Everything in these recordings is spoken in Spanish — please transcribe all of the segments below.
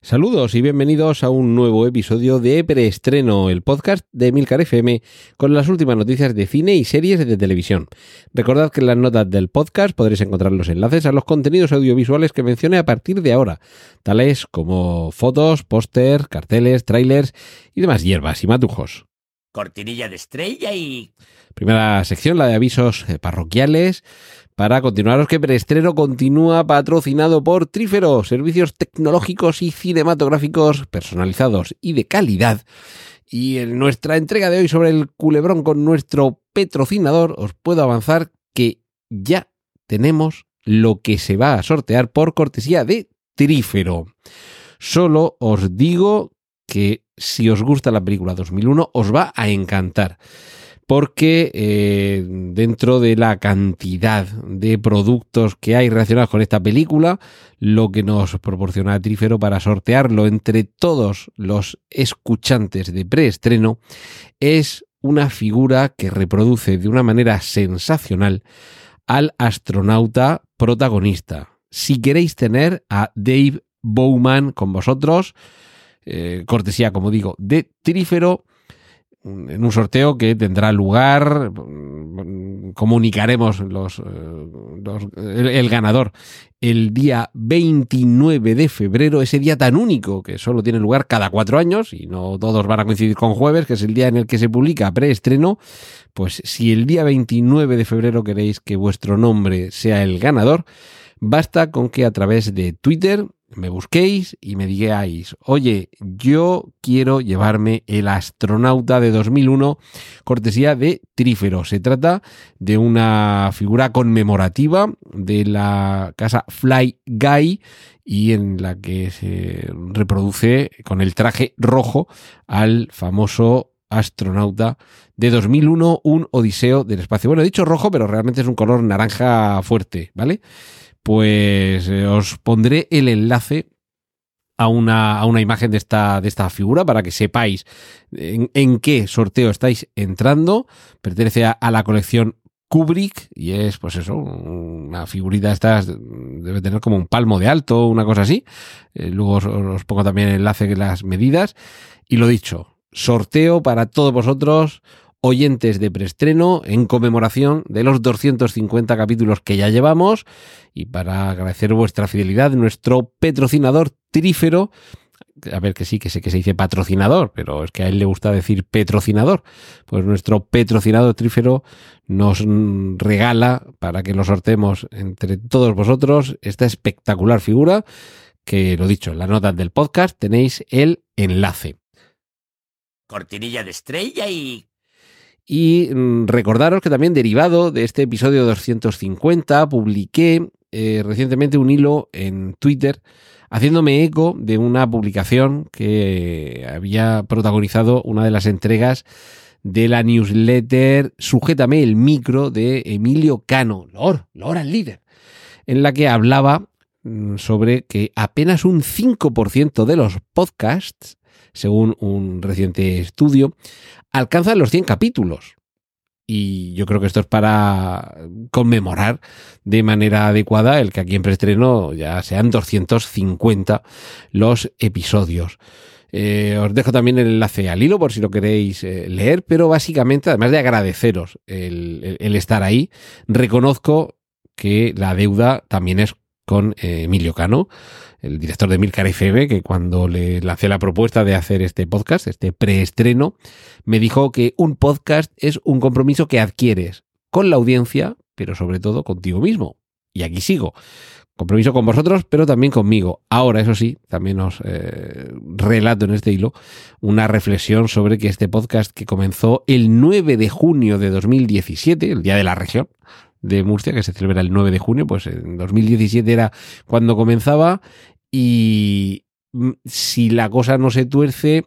Saludos y bienvenidos a un nuevo episodio de Preestreno, el podcast de Milcar FM con las últimas noticias de cine y series de televisión. Recordad que en las notas del podcast podréis encontrar los enlaces a los contenidos audiovisuales que mencioné a partir de ahora, tales como fotos, póster, carteles, trailers y demás hierbas y matujos. Cortinilla de estrella y... Primera sección, la de avisos eh, parroquiales. Para continuaros que Preestreno continúa patrocinado por Trífero, servicios tecnológicos y cinematográficos personalizados y de calidad. Y en nuestra entrega de hoy sobre el culebrón con nuestro patrocinador, os puedo avanzar que ya tenemos lo que se va a sortear por cortesía de Trífero. Solo os digo que si os gusta la película 2001 os va a encantar porque eh, dentro de la cantidad de productos que hay relacionados con esta película, lo que nos proporciona Trífero para sortearlo entre todos los escuchantes de preestreno es una figura que reproduce de una manera sensacional al astronauta protagonista. Si queréis tener a Dave Bowman con vosotros, eh, cortesía, como digo, de Trífero, en un sorteo que tendrá lugar, comunicaremos los, el, el, ganador el día 29 de febrero, ese día tan único que solo tiene lugar cada cuatro años y no todos van a coincidir con jueves, que es el día en el que se publica preestreno, pues si el día 29 de febrero queréis que vuestro nombre sea el ganador, basta con que a través de Twitter me busquéis y me digáis, oye, yo quiero llevarme el astronauta de 2001, cortesía de Trífero. Se trata de una figura conmemorativa de la casa Fly Guy y en la que se reproduce con el traje rojo al famoso astronauta de 2001, un Odiseo del espacio. Bueno, he dicho rojo, pero realmente es un color naranja fuerte, ¿vale? Pues eh, os pondré el enlace a una, a una, imagen de esta, de esta figura para que sepáis en, qué sorteo estáis entrando. Pertenece a, la colección Kubrick y es, pues eso, una figurita esta debe tener como un palmo de alto, una cosa así. Eh, luego os, os, pongo también el enlace de las medidas. Y lo dicho, sorteo para todos vosotros oyentes de preestreno en conmemoración de los 250 capítulos que ya llevamos y para agradecer vuestra fidelidad, nuestro patrocinador Trífero, a ver que sí, que sé que se dice patrocinador, pero es que a él le gusta decir petrocinador. Pues nuestro patrocinador Trífero nos regala para que lo sortemos entre todos vosotros esta espectacular figura que, lo dicho, en las notas del podcast tenéis el enlace. Cortinilla de estrella y y recordaros que también derivado de este episodio 250 publiqué eh, recientemente un hilo en Twitter haciéndome eco de una publicación que había protagonizado una de las entregas de la newsletter Sujétame el micro de Emilio Cano, Lor, Lor al líder, en la que hablaba sobre que apenas un 5% de los podcasts según un reciente estudio, alcanzan los 100 capítulos. Y yo creo que esto es para conmemorar de manera adecuada el que aquí en preestreno ya sean 250 los episodios. Eh, os dejo también el enlace al hilo por si lo queréis eh, leer, pero básicamente, además de agradeceros el, el, el, estar ahí, reconozco que la deuda también es con eh, Emilio Cano, el director de Milcar FM, que cuando le lancé la propuesta de hacer este podcast, este preestreno, me dijo que un podcast es un compromiso que adquieres con la audiencia, pero sobre todo contigo mismo. Y aquí sigo. Compromiso con vosotros, pero también conmigo. Ahora, eso sí, también os eh, relato en este hilo una reflexión sobre que este podcast que comenzó el 9 de junio de 2017, el Día de la Región, de Murcia, que se celebra el 9 de junio, pues en 2017 era cuando comenzaba y si la cosa no se tuerce,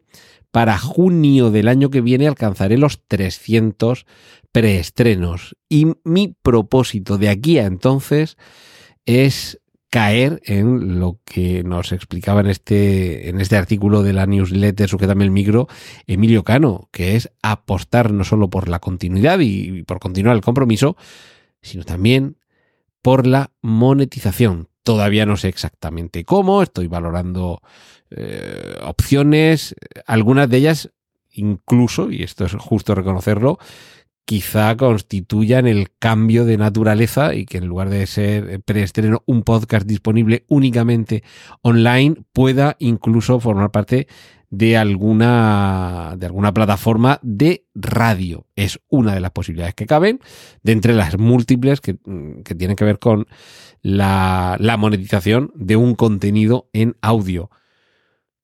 para junio del año que viene alcanzaré los 300 preestrenos. Y mi propósito de aquí a entonces es caer en lo que nos explicaba en este, en este artículo de la newsletter Sujetame el Micro, Emilio Cano, que es apostar no solo por la continuidad y por continuar el compromiso, sino también por la monetización. Todavía no sé exactamente cómo, estoy valorando eh, opciones, algunas de ellas incluso, y esto es justo reconocerlo, quizá constituyan el cambio de naturaleza y que en lugar de ser preestreno un podcast disponible únicamente online pueda incluso formar parte de alguna de alguna plataforma de radio. Es una de las posibilidades que caben de entre las múltiples que, que tienen que ver con la, la monetización de un contenido en audio.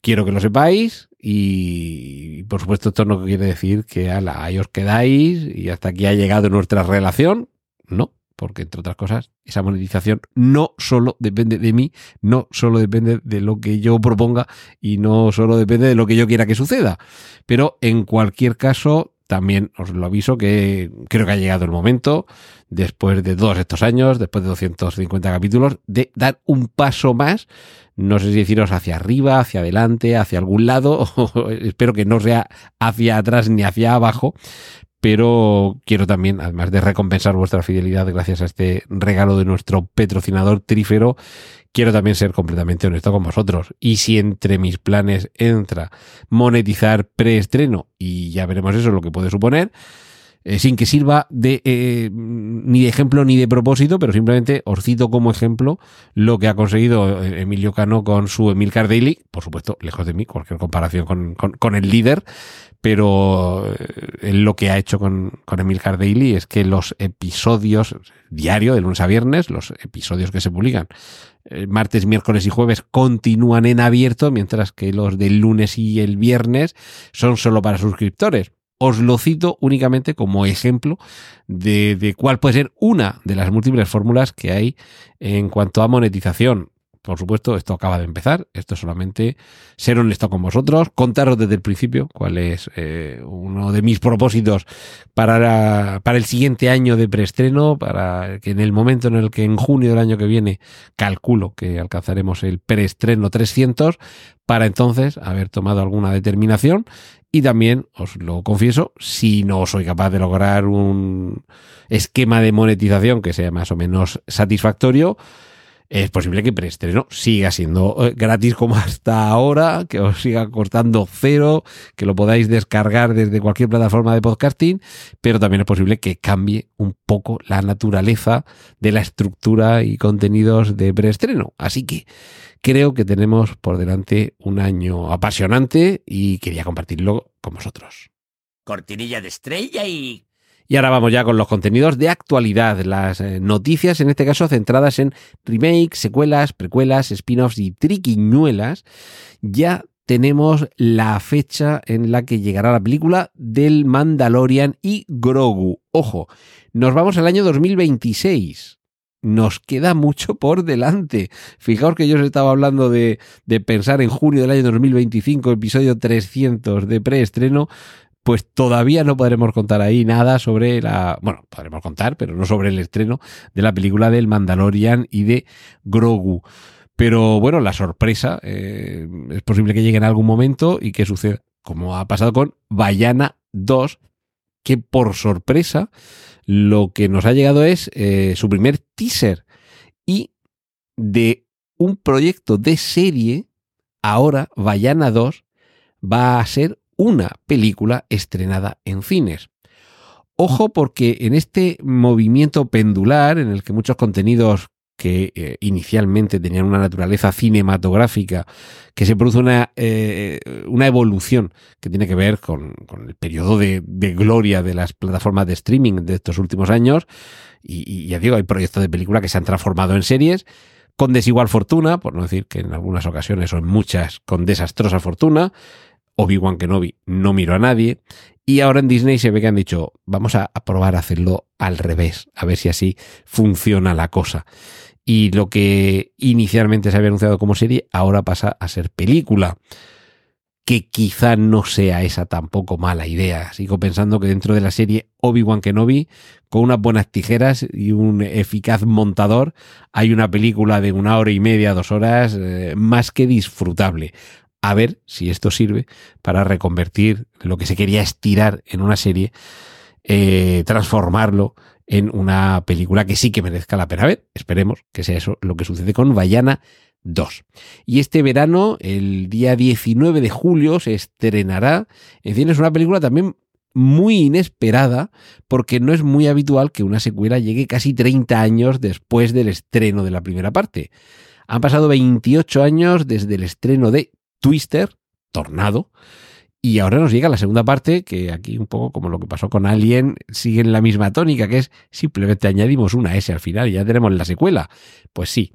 Quiero que lo sepáis y, por supuesto esto no quiere decir que ala, ahí os quedáis y hasta aquí ha llegado nuestra relación. No, porque entre otras cosas, esa monetización no solo depende de mí, no solo depende de lo que yo proponga y no solo depende de lo que yo quiera que suceda. Pero en cualquier caso, también os lo aviso que creo que ha llegado el momento, después de todos estos años, después de 250 capítulos, de dar un paso más. No sé si deciros hacia arriba, hacia adelante, hacia algún lado. Espero que no sea hacia atrás ni hacia abajo, pero quiero también, además de recompensar vuestra fidelidad gracias a este regalo de nuestro patrocinador Trífero, quiero también ser completamente honesto con vosotros. Y si entre mis planes entra monetizar preestreno, y ya veremos eso lo que puede suponer, eh, sin que sirva de eh, ni de ejemplo ni de propósito, pero simplemente os cito como ejemplo lo que ha conseguido eh, Emilio Cano con su Emilcar Daily, por supuesto, lejos de mí, cualquier comparación con, con, el líder, pero lo que ha hecho con, con Emilcar Daily es que los episodios diario, de lunes a viernes, los episodios que se publican martes, miércoles y jueves continúan en abierto, mientras que los del lunes y el viernes son solo para suscriptores. Os lo cito únicamente como ejemplo de, de cuál puede ser una de las múltiples fórmulas que hay en cuanto a monetización. Por supuesto, esto acaba de empezar. Esto es solamente ser honesto con vosotros, contaros desde el principio cuál es eh, uno de mis propósitos para, para el siguiente año de preestreno, para que en el momento en el que en junio del año que viene calculo que alcanzaremos el preestreno 300, para entonces haber tomado alguna determinación y también, os lo confieso, si no soy capaz de lograr un esquema de monetización que sea más o menos satisfactorio, es posible que preestreno siga siendo eh, gratis como hasta ahora, que os siga costando cero, que lo podáis descargar desde cualquier plataforma de podcasting, pero también es posible que cambie un poco la naturaleza de la estructura y contenidos de preestreno. Así que creo que tenemos por delante un año apasionante y quería compartirlo con vosotros. Cortinilla de estrella y y ahora vamos ya con los contenidos de actualidad, las eh, noticias, en este caso centradas en remakes, secuelas, precuelas, spin-offs y triquiñuelas. Ya tenemos la fecha en la que llegará la película del Mandalorian y Grogu. Ojo, nos vamos al año 2026 nos queda mucho por delante. Fijaos que yo os estaba hablando de, de, pensar en junio del año 2025, episodio 300 de preestreno pues todavía no podremos contar ahí nada sobre la. Bueno, podremos contar, pero no sobre el estreno de la película del Mandalorian y de Grogu. Pero bueno, la sorpresa eh, es posible que llegue en algún momento y que suceda, como ha pasado con Bayana 2, que por sorpresa lo que nos ha llegado es eh, su primer teaser y de un proyecto de serie, ahora Bayana 2 va a ser una película estrenada en cines. Ojo porque en este movimiento pendular en el que muchos contenidos que eh, inicialmente tenían una naturaleza cinematográfica, que se produce una, eh, una evolución que tiene que ver con, con el periodo de, de, gloria de las plataformas de streaming de estos últimos años. Y, y, ya digo, hay proyectos de película que se han transformado en series con desigual fortuna, por no decir que en algunas ocasiones o en muchas con desastrosa fortuna. Obi-Wan Kenobi no miró a nadie. Y ahora en Disney se ve que han dicho, vamos a, probar a hacerlo al revés, a ver si así funciona la cosa. Y lo que inicialmente se había anunciado como serie, ahora pasa a ser película. que quizá no sea esa tampoco mala idea. Sigo pensando que dentro de la serie Obi-Wan Kenobi, con unas buenas tijeras y un eficaz montador, hay una película de una hora y media, dos horas, eh, más que disfrutable. A ver si esto sirve para reconvertir lo que se quería estirar en una serie, eh, transformarlo en una película que sí que merezca la pena ver. Esperemos que sea eso lo que sucede con Vallana 2. Y este verano, el día 19 de julio, se estrenará. En fin, es una película también muy inesperada porque no es muy habitual que una secuela llegue casi 30 años después del estreno de la primera parte. Han pasado 28 años desde el estreno de Twister, Tornado, y ahora nos llega la segunda parte, que aquí un poco como lo que pasó con Alien, sigue en la misma tónica, que es simplemente añadimos una S al final y ya tenemos la secuela. Pues sí,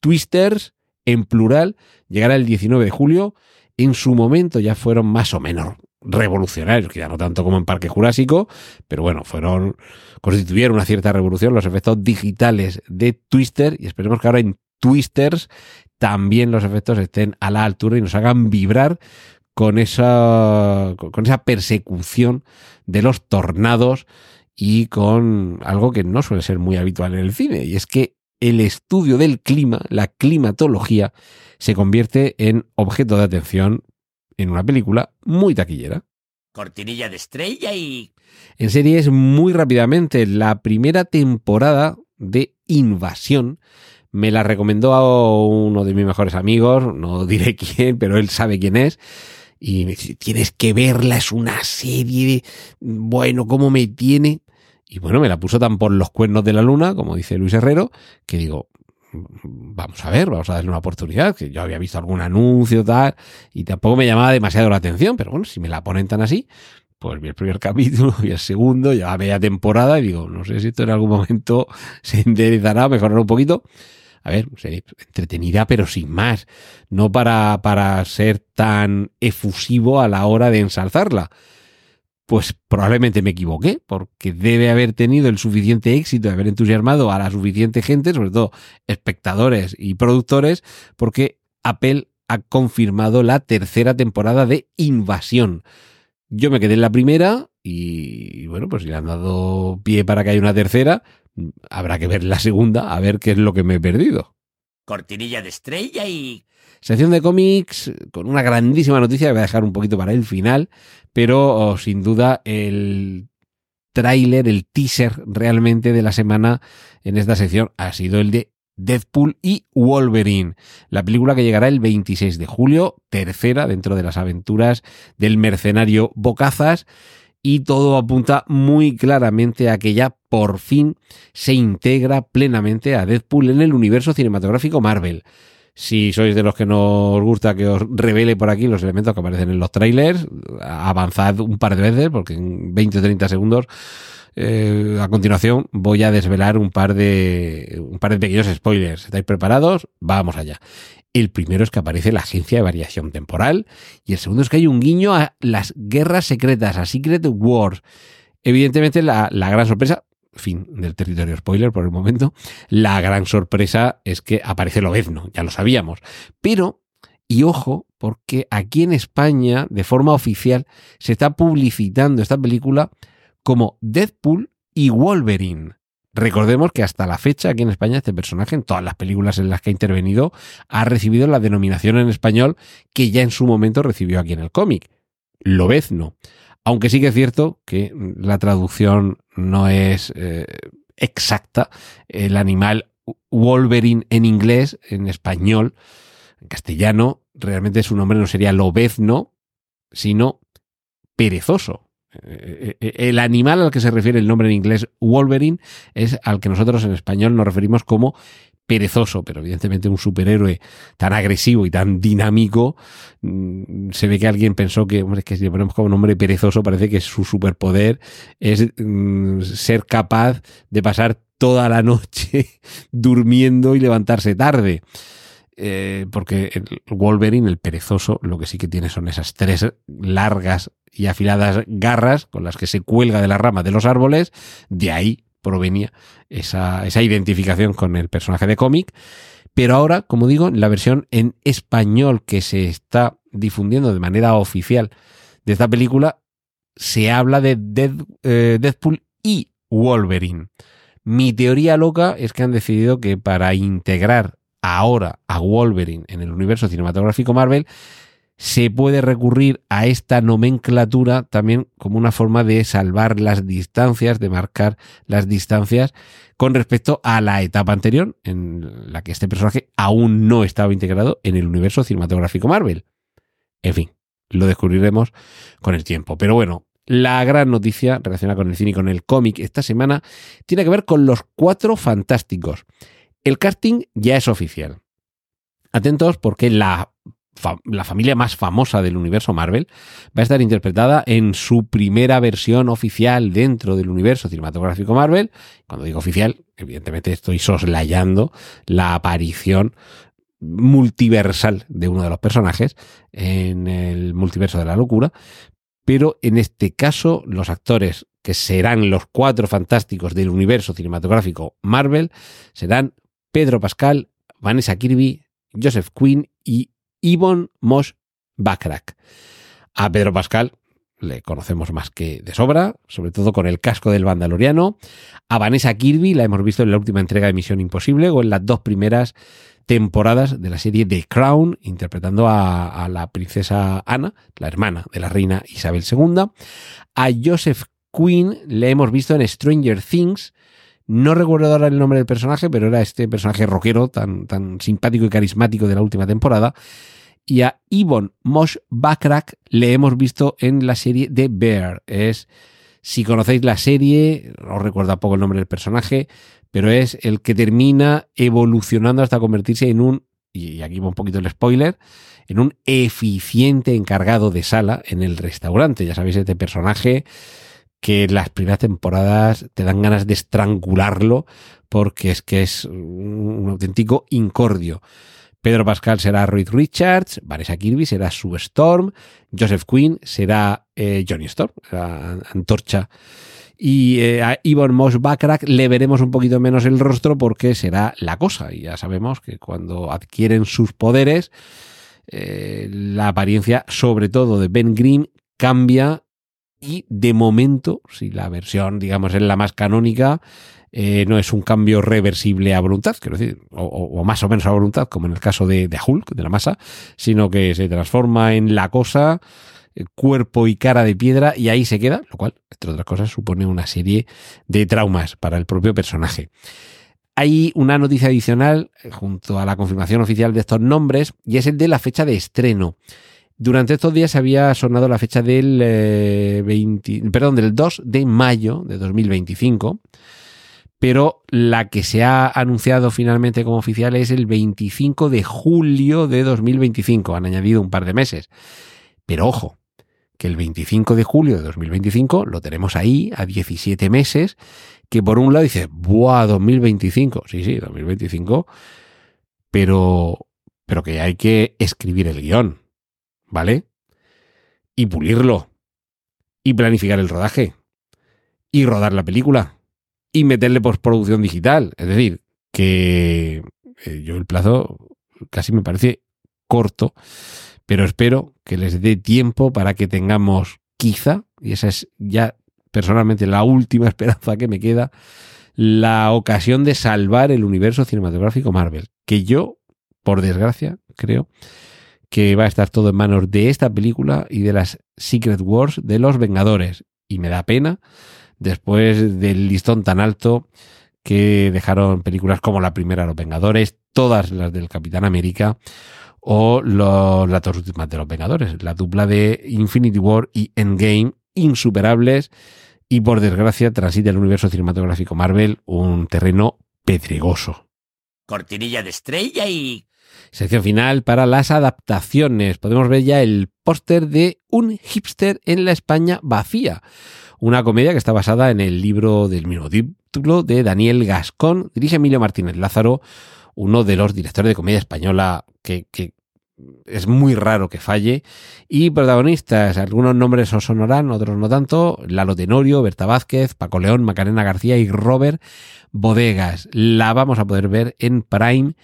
Twisters en plural, llegará el 19 de julio. En su momento ya fueron más o menos revolucionarios, ya no tanto como en Parque Jurásico, pero bueno, fueron, constituyeron una cierta revolución los efectos digitales de Twister y esperemos que ahora en Twisters también los efectos estén a la altura y nos hagan vibrar con esa, con esa persecución de los tornados y con algo que no suele ser muy habitual en el cine, y es que el estudio del clima, la climatología, se convierte en objeto de atención en una película muy taquillera. Cortinilla de estrella y... En series muy rápidamente, la primera temporada de Invasión me la recomendó uno de mis mejores amigos, no diré quién, pero él sabe quién es. Y me dice, tienes que verla, es una serie, bueno, ¿cómo me tiene? Y bueno, me la puso tan por los cuernos de la luna, como dice Luis Herrero, que digo, vamos a ver, vamos a darle una oportunidad, que yo había visto algún anuncio tal, y tampoco me llamaba demasiado la atención, pero bueno, si me la ponen tan así, pues vi el primer capítulo y el segundo, ya temporada, y digo, no sé si esto en algún momento se enderezará, mejorará un poquito. A ver, entretenida, pero sin más. No para, para ser tan efusivo a la hora de ensalzarla pues probablemente me equivoqué, porque debe haber tenido el suficiente éxito de haber entusiasmado a la suficiente gente, sobre todo espectadores y productores, porque Apple ha confirmado la tercera temporada de Invasión. Yo me quedé en la primera y bueno, pues si le han dado pie para que haya una tercera, habrá que ver la segunda a ver qué es lo que me he perdido. Cortinilla de estrella y Sección de cómics con una grandísima noticia que voy a dejar un poquito para el final, pero oh, sin duda el tráiler, el teaser realmente de la semana en esta sección ha sido el de Deadpool y Wolverine, la película que llegará el 26 de julio, tercera dentro de las aventuras del mercenario Bocazas, y todo apunta muy claramente a que ya por fin se integra plenamente a Deadpool en el universo cinematográfico Marvel. Si sois de los que no os gusta que os revele por aquí los elementos que aparecen en los trailers, avanzad un par de veces porque en 20 o 30 segundos eh, a continuación voy a desvelar un par de un par de pequeños spoilers. ¿Estáis preparados? Vamos allá. El primero es que aparece la agencia de variación temporal y el segundo es que hay un guiño a las guerras secretas, a Secret Wars. Evidentemente la, gran sorpresa, fin del territorio spoiler por el momento, la gran sorpresa es que aparece Lobezno, ya lo sabíamos. Pero, y ojo, porque aquí en España, de forma oficial, se está publicitando esta película como Deadpool y Wolverine. Recordemos que hasta la fecha aquí en España este personaje, en todas las películas en las que ha intervenido, ha recibido la denominación en español que ya en su momento recibió aquí en el cómic, Lobezno. Aunque sí que es cierto que la traducción no es eh, exacta. El animal Wolverine en inglés, en español, en castellano, realmente su nombre no sería lobezno, sino perezoso. Eh, eh, el animal al que se refiere el nombre en inglés Wolverine es al que nosotros en español nos referimos como perezoso, pero evidentemente un superhéroe tan agresivo y tan dinámico, mm, se ve que alguien pensó que, hombre, que si le ponemos como nombre perezoso, parece que su superpoder es mm, ser capaz de pasar toda la noche durmiendo y levantarse tarde. Eh, porque el Wolverine, el perezoso, lo que sí que tiene son esas tres largas y afiladas garras con las que se cuelga de la rama de los árboles, de ahí provenía esa, identificación con el personaje de cómic. Pero ahora, como digo, la versión en español que se está difundiendo de manera oficial de esta película, se habla de Dead- eh, Deadpool y Wolverine. Mi teoría loca es que han decidido que para integrar ahora a Wolverine en el universo cinematográfico Marvel, se puede recurrir a esta nomenclatura también como una forma de salvar las distancias, de marcar las distancias con respecto a la etapa anterior en la que este personaje aún no estaba integrado en el universo cinematográfico Marvel. En fin, lo descubriremos con el tiempo. Pero bueno, la gran noticia relacionada con el cine y con el cómic esta semana tiene que ver con los cuatro fantásticos. El casting ya es oficial. Atentos porque la, la familia más famosa del universo Marvel va a estar interpretada en su primera versión oficial dentro del universo cinematográfico Marvel. Cuando digo oficial, evidentemente estoy soslayando la aparición multiversal de uno de los personajes en el multiverso de la locura. Pero en este caso, los actores que serán los cuatro fantásticos del universo cinematográfico Marvel serán Pedro Pascal, Vanessa Kirby, Joseph Quinn y Yvonne Mosh Backrack. A Pedro Pascal le conocemos más que de sobra, sobre todo con el casco del Mandaloriano. A Vanessa Kirby la hemos visto en la última entrega de Misión Imposible o en las dos primeras temporadas de la serie The Crown, interpretando a, a la princesa Ana, la hermana de la reina Isabel II. A Joseph Quinn le hemos visto en Stranger Things. No recuerdo ahora el nombre del personaje, pero era este personaje rockero tan, tan simpático y carismático de la última temporada. Y a Yvonne Mosh Backrack le hemos visto en la serie The Bear. Es, si conocéis la serie, os recuerdo poco el nombre del personaje, pero es el que termina evolucionando hasta convertirse en un, y aquí va un poquito el spoiler, en un eficiente encargado de sala en el restaurante. Ya sabéis, este personaje que las primeras temporadas te dan ganas de estrangularlo porque es que es un auténtico incordio. Pedro Pascal será Reed Richards, Vanessa Kirby será Sue Storm, Joseph Quinn será eh, Johnny Storm, antorcha. Y eh, a Moss Backrack le veremos un poquito menos el rostro porque será la cosa. Y ya sabemos que cuando adquieren sus poderes, eh, la apariencia, sobre todo de Ben Grimm, cambia. Y de momento, si la versión, digamos, es la más canónica, eh, no es un cambio reversible a voluntad, quiero decir, o, o, más o menos a voluntad, como en el caso de, de Hulk, de la masa, sino que se transforma en la cosa, eh, cuerpo y cara de piedra, y ahí se queda, lo cual, entre otras cosas, supone una serie de traumas para el propio personaje. Hay una noticia adicional eh, junto a la confirmación oficial de estos nombres, y es el de la fecha de estreno. Durante estos días había sonado la fecha del, eh, 20, perdón, del 2 de mayo de 2025 pero la que se ha anunciado finalmente como oficial es el 25 de julio de 2025. Han añadido un par de meses. Pero ojo, que el 25 de julio de 2025 lo tenemos ahí a 17 meses, que por un lado dice, ¡buah, 2025! Sí, sí, 2025, pero, pero que hay que escribir el guion, ¿vale? Y pulirlo, y planificar el rodaje, y rodar la película y meterle postproducción digital. Es decir, que eh, yo el plazo casi me parece corto, pero espero que les dé tiempo para que tengamos quizá, y esa es ya personalmente la última esperanza que me queda, la ocasión de salvar el universo cinematográfico Marvel, que yo, por desgracia, creo que va a estar todo en manos de esta película y de las Secret Wars de los Vengadores. Y me da pena después del listón tan alto que dejaron películas como la primera Los Vengadores, todas las del Capitán América o las dos últimas de Los Vengadores, la dupla de Infinity War y Endgame, insuperables y por desgracia transita el universo cinematográfico Marvel un terreno pedregoso. Cortinilla de estrella y... Sección final para las adaptaciones. Podemos ver ya el póster de Un hipster en la España vacía una comedia que está basada en el libro del mismo título de Daniel Gascón. Dirige Emilio Martínez Lázaro, uno de los directores de comedia española que, es muy raro que falle. Y protagonistas, algunos nombres os sonarán, otros no tanto. Lalo Tenorio, Berta Vázquez, Paco León, Macarena García y Robert Bodegas. La vamos a poder ver en Prime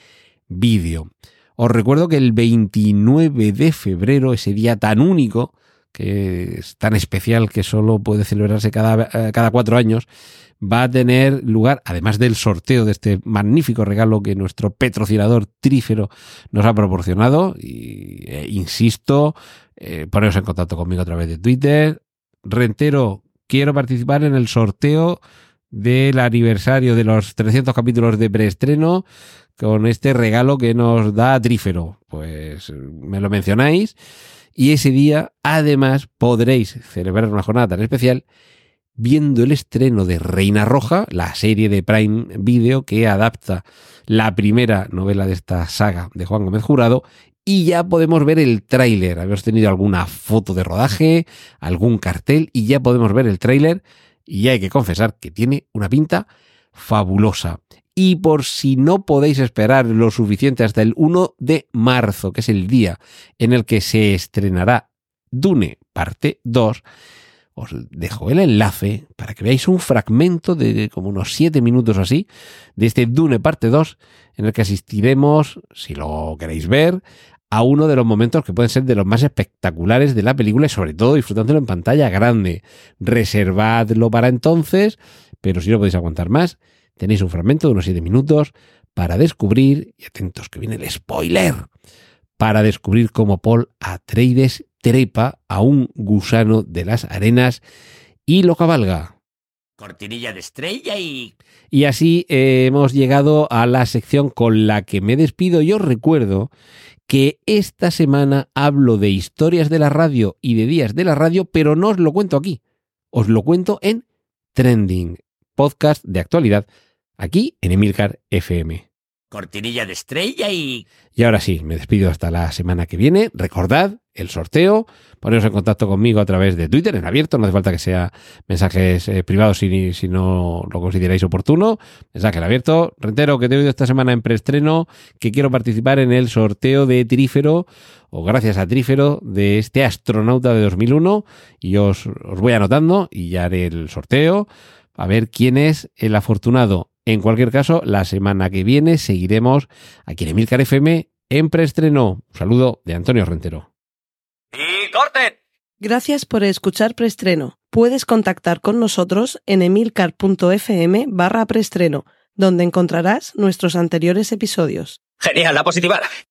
Video. Os recuerdo que el 29 de febrero, ese día tan único, que es tan especial que solo puede celebrarse cada, eh, cada cuatro años, va a tener lugar, además del sorteo de este magnífico regalo que nuestro patrocinador Trífero nos ha proporcionado. Eh, insisto, eh, poneros en contacto conmigo a través de Twitter. Rentero, quiero participar en el sorteo del aniversario de los 300 capítulos de preestreno con este regalo que nos da Trífero. Pues me lo mencionáis y ese día además podréis celebrar una jornada tan especial viendo el estreno de Reina Roja, la serie de Prime Video que adapta la primera novela de esta saga de Juan Gómez Jurado y ya podemos ver el tráiler. Habéis tenido alguna foto de rodaje, algún cartel y ya podemos ver el tráiler y hay que confesar que tiene una pinta fabulosa. Y por si no podéis esperar lo suficiente hasta el 1 de marzo, que es el día en el que se estrenará Dune parte 2, os dejo el enlace para que veáis un fragmento de como unos 7 minutos así de este Dune parte 2 en el que asistiremos, si lo queréis ver, a uno de los momentos que pueden ser de los más espectaculares de la película y sobre todo disfrutándolo en pantalla grande. Reservadlo para entonces, pero si no podéis aguantar más, tenéis un fragmento de unos 7 minutos para descubrir, y atentos que viene el spoiler, para descubrir cómo Paul Atreides trepa a un gusano de las arenas y lo cabalga. Cortinilla de estrella y... Y así eh, hemos llegado a la sección con la que me despido. Yo recuerdo que esta semana hablo de historias de la radio y de días de la radio, pero no os lo cuento aquí. Os lo cuento en Trending, podcast de actualidad, aquí en Emilcar FM. Cortinilla de estrella y... Y ahora sí, me despido hasta la semana que viene. Recordad el sorteo, poneros en contacto conmigo a través de Twitter en abierto, no hace falta que sea mensajes eh, privados si, si no lo consideráis oportuno. Mensaje en abierto. Rentero, que te he oído esta semana en preestreno, que quiero participar en el sorteo de Trífero, o gracias a Trífero, de este astronauta de 2001, y os, os voy anotando y ya haré el sorteo. A ver quién es el afortunado. En cualquier caso, la semana que viene seguiremos aquí en Emilcar FM en preestreno. Un saludo de Antonio Rentero. ¡Y corten! Gracias por escuchar Preestreno. Puedes contactar con nosotros en emilcar.fm barra preestreno, donde encontrarás nuestros anteriores episodios. Genial, la positiva.